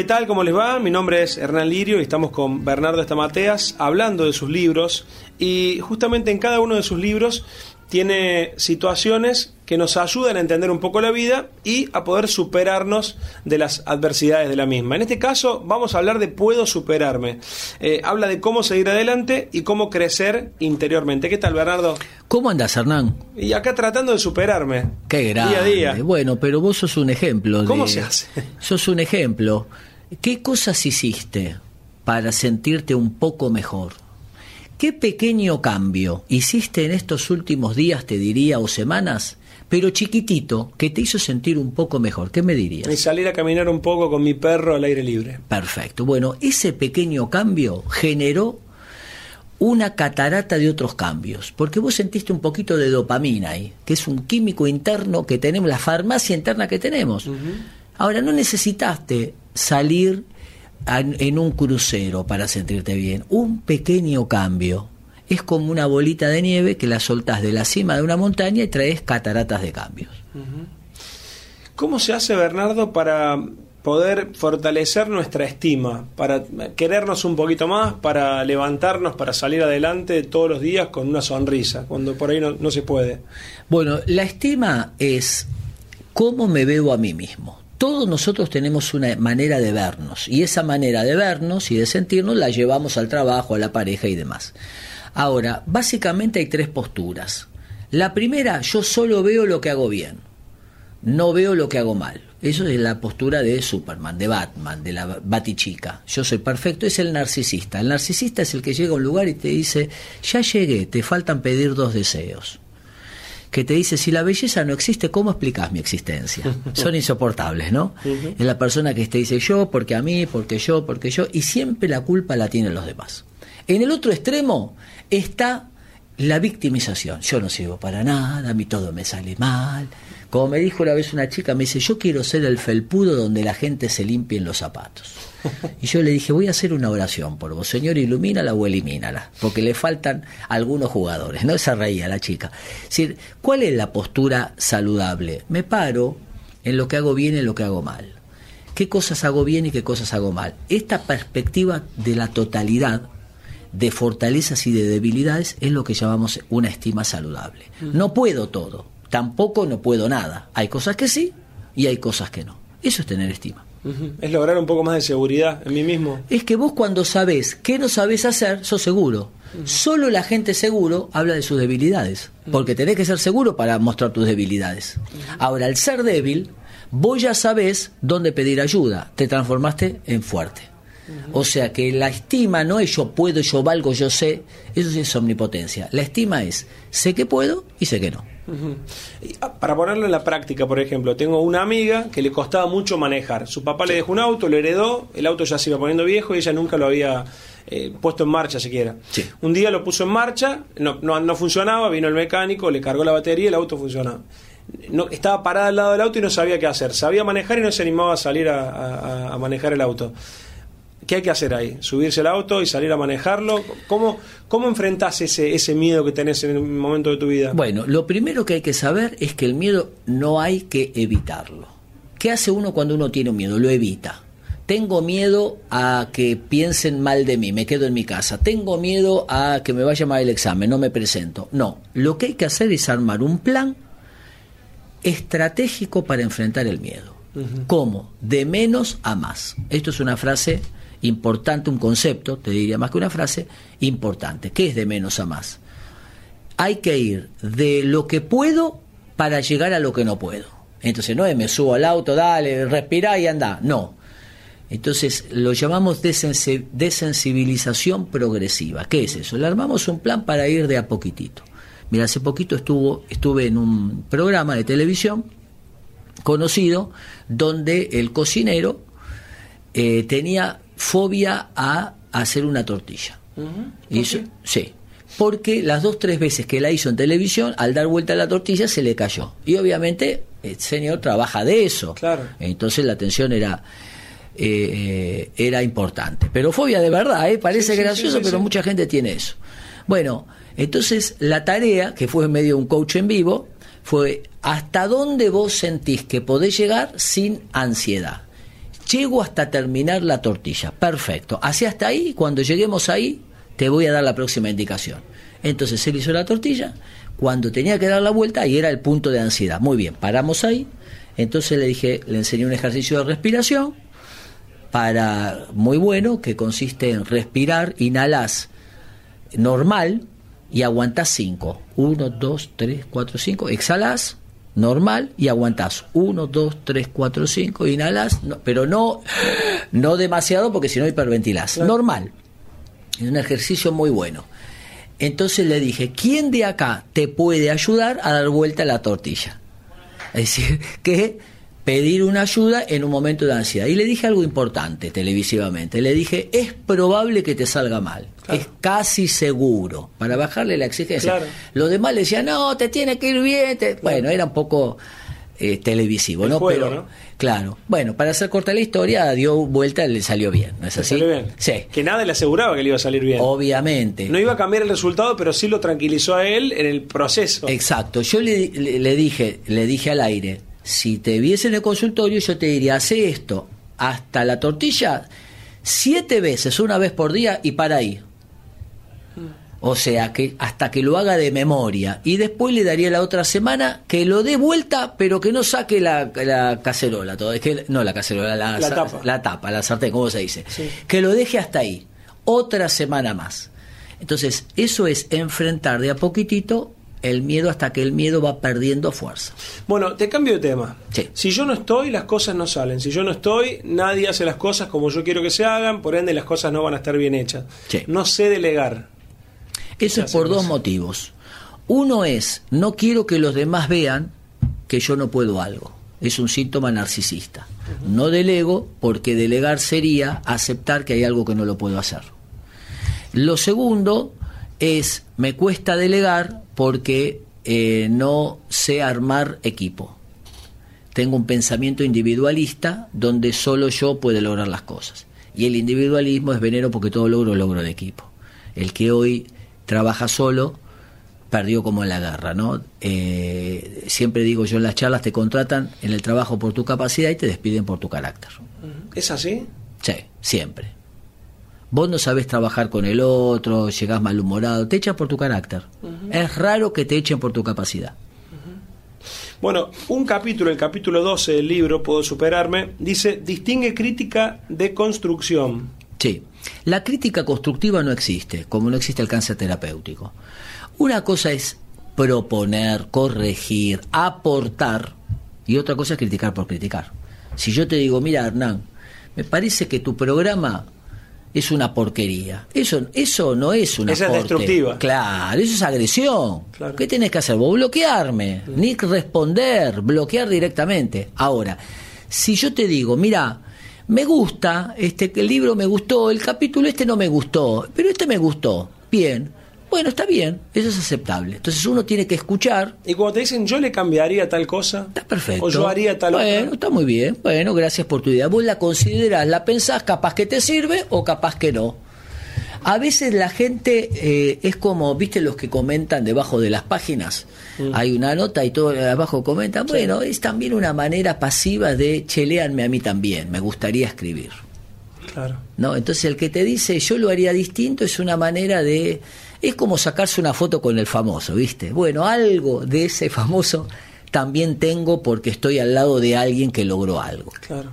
¿Qué tal? ¿Cómo les va? Mi nombre es Hernán Lirio y estamos con Bernardo Estamateas hablando de sus libros y justamente en cada uno de sus libros tiene situaciones que nos ayudan a entender un poco la vida y a poder superarnos de las adversidades de la misma. En este caso vamos a hablar de puedo superarme. Eh, habla de cómo seguir adelante y cómo crecer interiormente. ¿Qué tal, Bernardo? ¿Cómo andas, Hernán? Y acá tratando de superarme. Qué grande. Día a día. Bueno, pero vos sos un ejemplo. ¿Cómo se hace? Sos un ejemplo. ¿Qué cosas hiciste para sentirte un poco mejor? ¿Qué pequeño cambio hiciste en estos últimos días, te diría, o semanas, pero chiquitito, que te hizo sentir un poco mejor? ¿Qué me dirías? Y salir a caminar un poco con mi perro al aire libre. Perfecto. Bueno, ese pequeño cambio generó una catarata de otros cambios, porque vos sentiste un poquito de dopamina ahí, que es un químico interno que tenemos, la farmacia interna que tenemos. Ahora, no necesitaste salir a- en un crucero para sentirte bien. Un pequeño cambio es como una bolita de nieve que la soltás de la cima de una montaña y traes cataratas de cambios. ¿Cómo se hace, Bernardo, para poder fortalecer nuestra estima, para querernos un poquito más, para levantarnos, para salir adelante todos los días con una sonrisa, cuando por ahí no, no se puede? Bueno, la estima es cómo me veo a mí mismo. Todos nosotros tenemos una manera de vernos y esa manera de vernos y de sentirnos la llevamos al trabajo, a la pareja y demás. Ahora, básicamente hay tres posturas. La primera, yo solo veo lo que hago bien, no veo lo que hago mal. Eso es la postura de Superman, de Batman, de la Batichica. Yo soy perfecto, es el narcisista. El narcisista es el que llega a un lugar y te dice, ya llegué, te faltan pedir dos deseos que te dice, si la belleza no existe, ¿cómo explicas mi existencia? Son insoportables, ¿no? Es la persona que te dice yo, porque a mí, porque yo, porque yo, y siempre la culpa la tienen los demás. En el otro extremo está la victimización. Yo no sirvo para nada, a mí todo me sale mal. Como me dijo una vez una chica, me dice, yo quiero ser el felpudo donde la gente se limpie los zapatos. Y yo le dije, voy a hacer una oración por vos, Señor, ilumínala o elimínala, porque le faltan algunos jugadores. No se reía la chica. Es decir, ¿cuál es la postura saludable? Me paro en lo que hago bien y en lo que hago mal. ¿Qué cosas hago bien y qué cosas hago mal? Esta perspectiva de la totalidad de fortalezas y de debilidades es lo que llamamos una estima saludable. No puedo todo, tampoco no puedo nada. Hay cosas que sí y hay cosas que no. Eso es tener estima. Es lograr un poco más de seguridad en mí mismo. Es que vos cuando sabés qué no sabés hacer, sos seguro. Solo la gente seguro habla de sus debilidades, porque tenés que ser seguro para mostrar tus debilidades. Ahora, al ser débil, vos ya sabés dónde pedir ayuda, te transformaste en fuerte. O sea que la estima no es yo puedo, yo valgo, yo sé, eso sí es omnipotencia. La estima es sé que puedo y sé que no. Ah, Para ponerlo en la práctica, por ejemplo, tengo una amiga que le costaba mucho manejar. Su papá le dejó un auto, lo heredó, el auto ya se iba poniendo viejo y ella nunca lo había eh, puesto en marcha siquiera. Sí. Un día lo puso en marcha, no, no, no funcionaba, vino el mecánico, le cargó la batería y el auto funcionaba. No, estaba parada al lado del auto y no sabía qué hacer. Sabía manejar y no se animaba a salir a, a- a manejar el auto. ¿Qué hay que hacer ahí? ¿Subirse al auto y salir a manejarlo? ¿Cómo, cómo enfrentás ese, ese miedo que tenés en un momento de tu vida? Bueno, lo primero que hay que saber es que el miedo no hay que evitarlo. ¿Qué hace uno cuando uno tiene un miedo? Lo evita. Tengo miedo a que piensen mal de mí, me quedo en mi casa. Tengo miedo a que me vaya mal el examen, no me presento. No, lo que hay que hacer es armar un plan estratégico para enfrentar el miedo. ¿Cómo? De menos a más. Esto es una frase importante, un concepto, te diría más que una frase, importante. ¿Qué es de menos a más? Hay que ir de lo que puedo para llegar a lo que no puedo. Entonces no es me subo al auto, dale, respira y anda. No. Entonces lo llamamos desensi- desensibilización progresiva. ¿Qué es eso? Le armamos un plan para ir de a poquitito. Mira, hace poquito estuvo, estuve en un programa de televisión conocido donde el cocinero eh, tenía fobia a hacer una tortilla. Y eso- sí. porque las dos tres veces que la hizo en televisión, al dar vuelta a la tortilla se le cayó. Y obviamente el señor trabaja de eso. Claro. Entonces la tensión era eh, era importante. Pero fobia de verdad, ¿eh? parece Sí, sí, gracioso, sí, pero mucha gente tiene eso. Bueno, entonces la tarea, que fue en medio de un coach en vivo, fue hasta dónde vos sentís que podés llegar sin ansiedad. Llego hasta terminar la tortilla. Perfecto. Hacia hasta ahí, cuando lleguemos ahí, te voy a dar la próxima indicación. Entonces él hizo la tortilla, cuando tenía que dar la vuelta, y era el punto de ansiedad. Muy bien, paramos ahí. Entonces le dije, le enseñé un ejercicio de respiración para muy bueno que consiste en respirar, inhalas normal y aguantás 5. 1, 2, 3, 4, 5. Exhalas normal y aguantás 1, 2, 3, 4, 5. Inhalas, no- pero no, no demasiado porque si no hiperventilás. Normal. Es un ejercicio muy bueno. Entonces le dije, ¿quién de acá te puede ayudar a dar vuelta a la tortilla? Es decir, que pedir una ayuda en un momento de ansiedad. Y le dije algo importante televisivamente. Le dije, es probable que te salga mal. Claro. Es casi seguro. Para bajarle la exigencia. Claro. Los demás le decían, no, te tiene que ir bien. te-". Bueno, era un poco eh, televisivo, El ¿no? juego, Pero, ¿no? claro. Bueno, para hacer corta la historia, dio vuelta y le salió bien. ¿No es ¿Te así? salió bien? Sí. Que nada le aseguraba que le iba a salir bien. Obviamente. No iba a cambiar el resultado, pero sí lo tranquilizó a él en el proceso. Exacto. Yo le, le- le dije, le dije al aire, si te viese en el consultorio, yo te diría, hace esto hasta la tortilla siete veces, una vez por día y para ahí. O sea, que hasta que lo haga de memoria. Y después le daría la otra semana que lo dé vuelta, pero que no saque la, la cacerola. Todo. Es que, no la cacerola, la, tapa. la tapa, la sartén, ¿cómo se dice? Sí. Que lo deje hasta ahí. Otra semana más. Entonces, eso es enfrentar de a poquitito el miedo hasta que el miedo va perdiendo fuerza. Bueno, te cambio de tema. Sí. Si yo no estoy, las cosas no salen. Si yo no estoy, nadie hace las cosas como yo quiero que se hagan, por ende las cosas no van a estar bien hechas. Sí. No sé delegar. Eso es por dos motivos. Uno es, no quiero que los demás vean que yo no puedo algo. Es un síntoma narcisista. No delego porque delegar sería aceptar que hay algo que no lo puedo hacer. Lo segundo es, me cuesta delegar porque eh, no sé armar equipo. Tengo un pensamiento individualista donde solo yo puedo lograr las cosas. Y el individualismo es veneno porque todo logro logro de equipo. El que hoy trabaja solo perdió como en la guerra, ¿no? Eh, siempre digo yo en las charlas te contratan en el trabajo por tu capacidad y te despiden por tu carácter. ¿Es así? Sí, siempre. Vos no sabés trabajar con el otro, llegás malhumorado, te echan por tu carácter. Es raro que te echen por tu capacidad. Bueno, un capítulo, el capítulo 12 del libro, Puedo Superarme, dice, distingue crítica de construcción. Sí, la crítica constructiva no existe, como no existe el cáncer terapéutico. Una cosa es proponer, corregir, aportar, y otra cosa es criticar por criticar. Si yo te digo, mira Hernán, me parece que tu programa es una porquería. Eso, eso no es una Esa es destructiva. Claro, eso es agresión. Claro. ¿Qué tenés que hacer vos? Bloquearme, ni responder, bloquear directamente. Ahora, si yo te digo, mira, me gusta, este el libro me gustó, el capítulo este no me gustó, pero este me gustó. Bien. Bueno, está bien, eso es aceptable. Entonces uno tiene que escuchar Y cuando te dicen, yo le cambiaría tal cosa, Está perfecto. o yo haría tal Bueno, otra. está muy bien. Bueno, gracias por tu idea. Vos la considerás, la pensás, capaz que te sirve o capaz que no. A veces la gente eh, es como, viste, los que comentan debajo de las páginas. Mm. Hay una nota y todo abajo comentan. Bueno, es también una manera pasiva de cheleanme a mí también. Me gustaría escribir. Claro. ¿no? Entonces el que te dice yo lo haría distinto es una manera de... Es como sacarse una foto con el famoso, ¿viste? Bueno, algo de ese famoso también tengo porque estoy al lado de alguien que logró algo. Claro.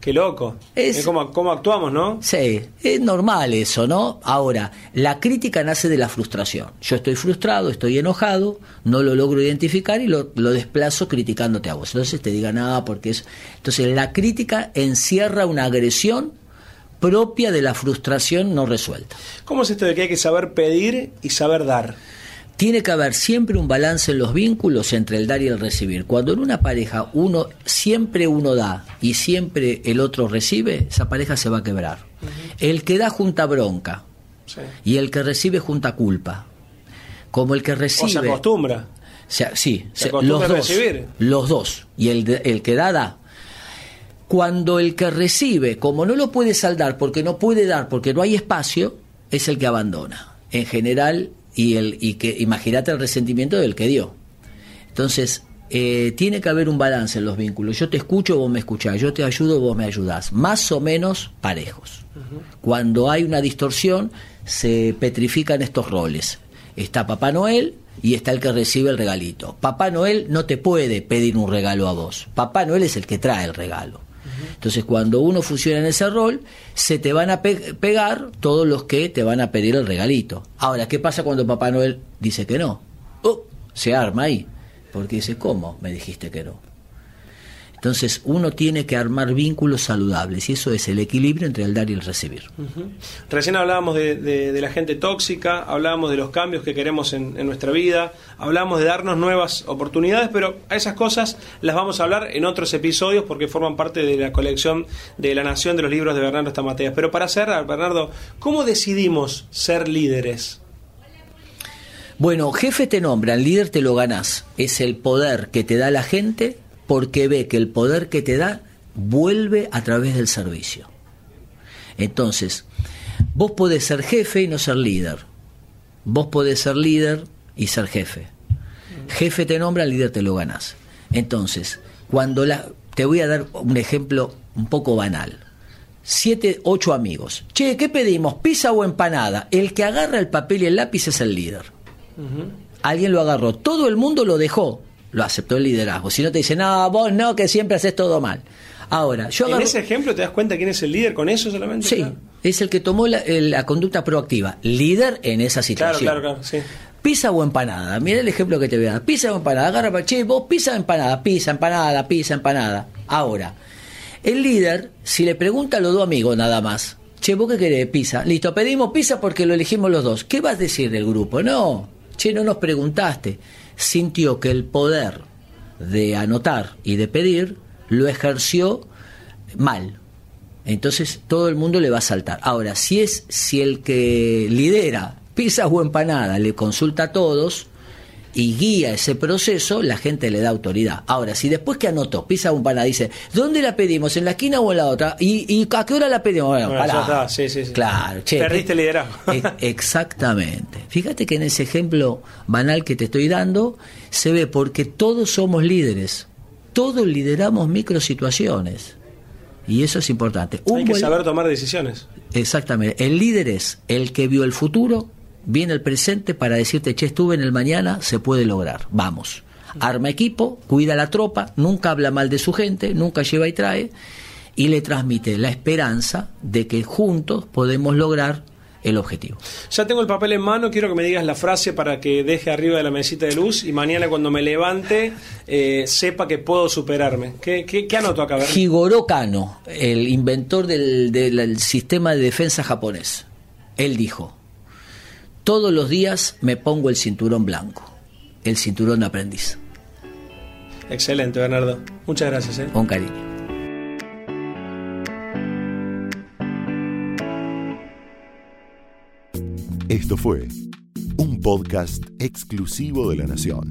Qué loco. Es- Es, como, cómo actuamos, ¿no? Sí, es normal eso, ¿no? Ahora, la crítica nace de la frustración. Yo estoy frustrado, estoy enojado, no lo logro identificar y lo, lo desplazo criticándote a vos. Entonces te diga nada porque es... Entonces la crítica encierra una agresión propia de la frustración no resuelta. ¿Cómo es esto de que hay que saber pedir y saber dar? Tiene que haber siempre un balance en los vínculos entre el dar y el recibir. Cuando en una pareja uno siempre uno da y siempre el otro recibe, esa pareja se va a quebrar. El que da junta bronca Y el que recibe junta culpa. Como el que recibe. O se acostumbra. sí, los dos. Los dos. Y el, el que da, da. Cuando el que recibe, como no lo puede saldar porque no puede dar, porque no hay espacio, es el que abandona. En general, y, el, y que imagínate el resentimiento del que dio. Entonces, eh, tiene que haber un balance en los vínculos. Yo te escucho, vos me escuchás, yo te ayudo, vos me ayudás. Más o menos parejos. Cuando hay una distorsión, se petrifican estos roles. Está Papá Noel y está el que recibe el regalito. Papá Noel no te puede pedir un regalo a vos. Papá Noel es el que trae el regalo. Entonces, cuando uno funciona en ese rol, se te van a pegar todos los que te van a pedir el regalito. Ahora, ¿qué pasa cuando Papá Noel dice que no? Oh, se arma ahí. Porque dice, ¿cómo me dijiste que no? Entonces uno tiene que armar vínculos saludables y eso es el equilibrio entre el dar y el recibir. Recién hablábamos de, la gente tóxica, hablábamos de los cambios que queremos en, nuestra vida, hablábamos de darnos nuevas oportunidades, pero a esas cosas las vamos a hablar en otros episodios porque forman parte de la colección de La Nación de los libros de Bernardo Estamateas. Pero para cerrar, Bernardo, ¿cómo decidimos ser líderes? Bueno, jefe te nombran, líder te lo ganás. Es el poder que te da la gente porque ve que el poder que te da vuelve a través del servicio. Entonces, vos podés ser jefe y no ser líder. Vos podés ser líder y ser jefe. Jefe te nombra, líder te lo ganás. Entonces, cuando la... Te voy a dar un ejemplo un poco banal. Siete, ocho amigos. Che, ¿qué pedimos? ¿Pizza o empanada? El que agarra el papel y el lápiz es el líder. Alguien lo agarró, todo el mundo lo dejó, lo aceptó el liderazgo. Si no te dice, no, vos no, que siempre haces todo mal. Ahora, yo En ese ejemplo te das cuenta quién es el líder con eso solamente. Sí, es el que tomó la, conducta proactiva, líder en esa situación. Claro, claro, claro, sí. Pizza o empanada, mira el ejemplo que te voy a dar. Pizza o empanada, agarra para che, vos pizza o empanada, pizza, empanada, pizza, empanada. Ahora, el líder, si le pregunta a los dos amigos nada más, che, vos qué querés, pizza, listo, pedimos pizza porque lo elegimos los dos. ¿Qué vas a decir del grupo? No, che, no nos preguntaste, sintió que el poder de anotar y de pedir lo ejerció mal. Entonces todo el mundo le va a saltar. Ahora, si es si el que lidera pizza o empanada le consulta a todos, y guía ese proceso, la gente le da autoridad. Ahora, si después que anotó, pisa un pana, dice, ¿dónde la pedimos? ¿En la esquina o en la otra? ¿Y, a qué hora la pedimos? Bueno. Sí, sí, sí. Claro, che, Perdiste el liderazgo. exactamente. Fíjate que en ese ejemplo banal que te estoy dando, se ve porque todos somos líderes. Todos lideramos microsituaciones. Y eso es importante. Hay que saber tomar decisiones. Exactamente. El líder es el que vio el futuro, viene el presente para decirte, che, estuve en el mañana, se puede lograr, vamos. Arma equipo, cuida la tropa, nunca habla mal de su gente, nunca lleva y trae, y le transmite la esperanza de que juntos podemos lograr el objetivo. Ya tengo el papel en mano, quiero que me digas la frase para que deje arriba de la mesita de luz y mañana cuando me levante eh, sepa que puedo superarme. ¿Qué, qué, anoto acá? Higoro Kano, el inventor del sistema de defensa japonés, él dijo, todos los días me pongo el cinturón blanco, el cinturón de aprendiz. Excelente, Bernardo. Muchas gracias. ¿eh? Con cariño. Esto fue un podcast exclusivo de La Nación.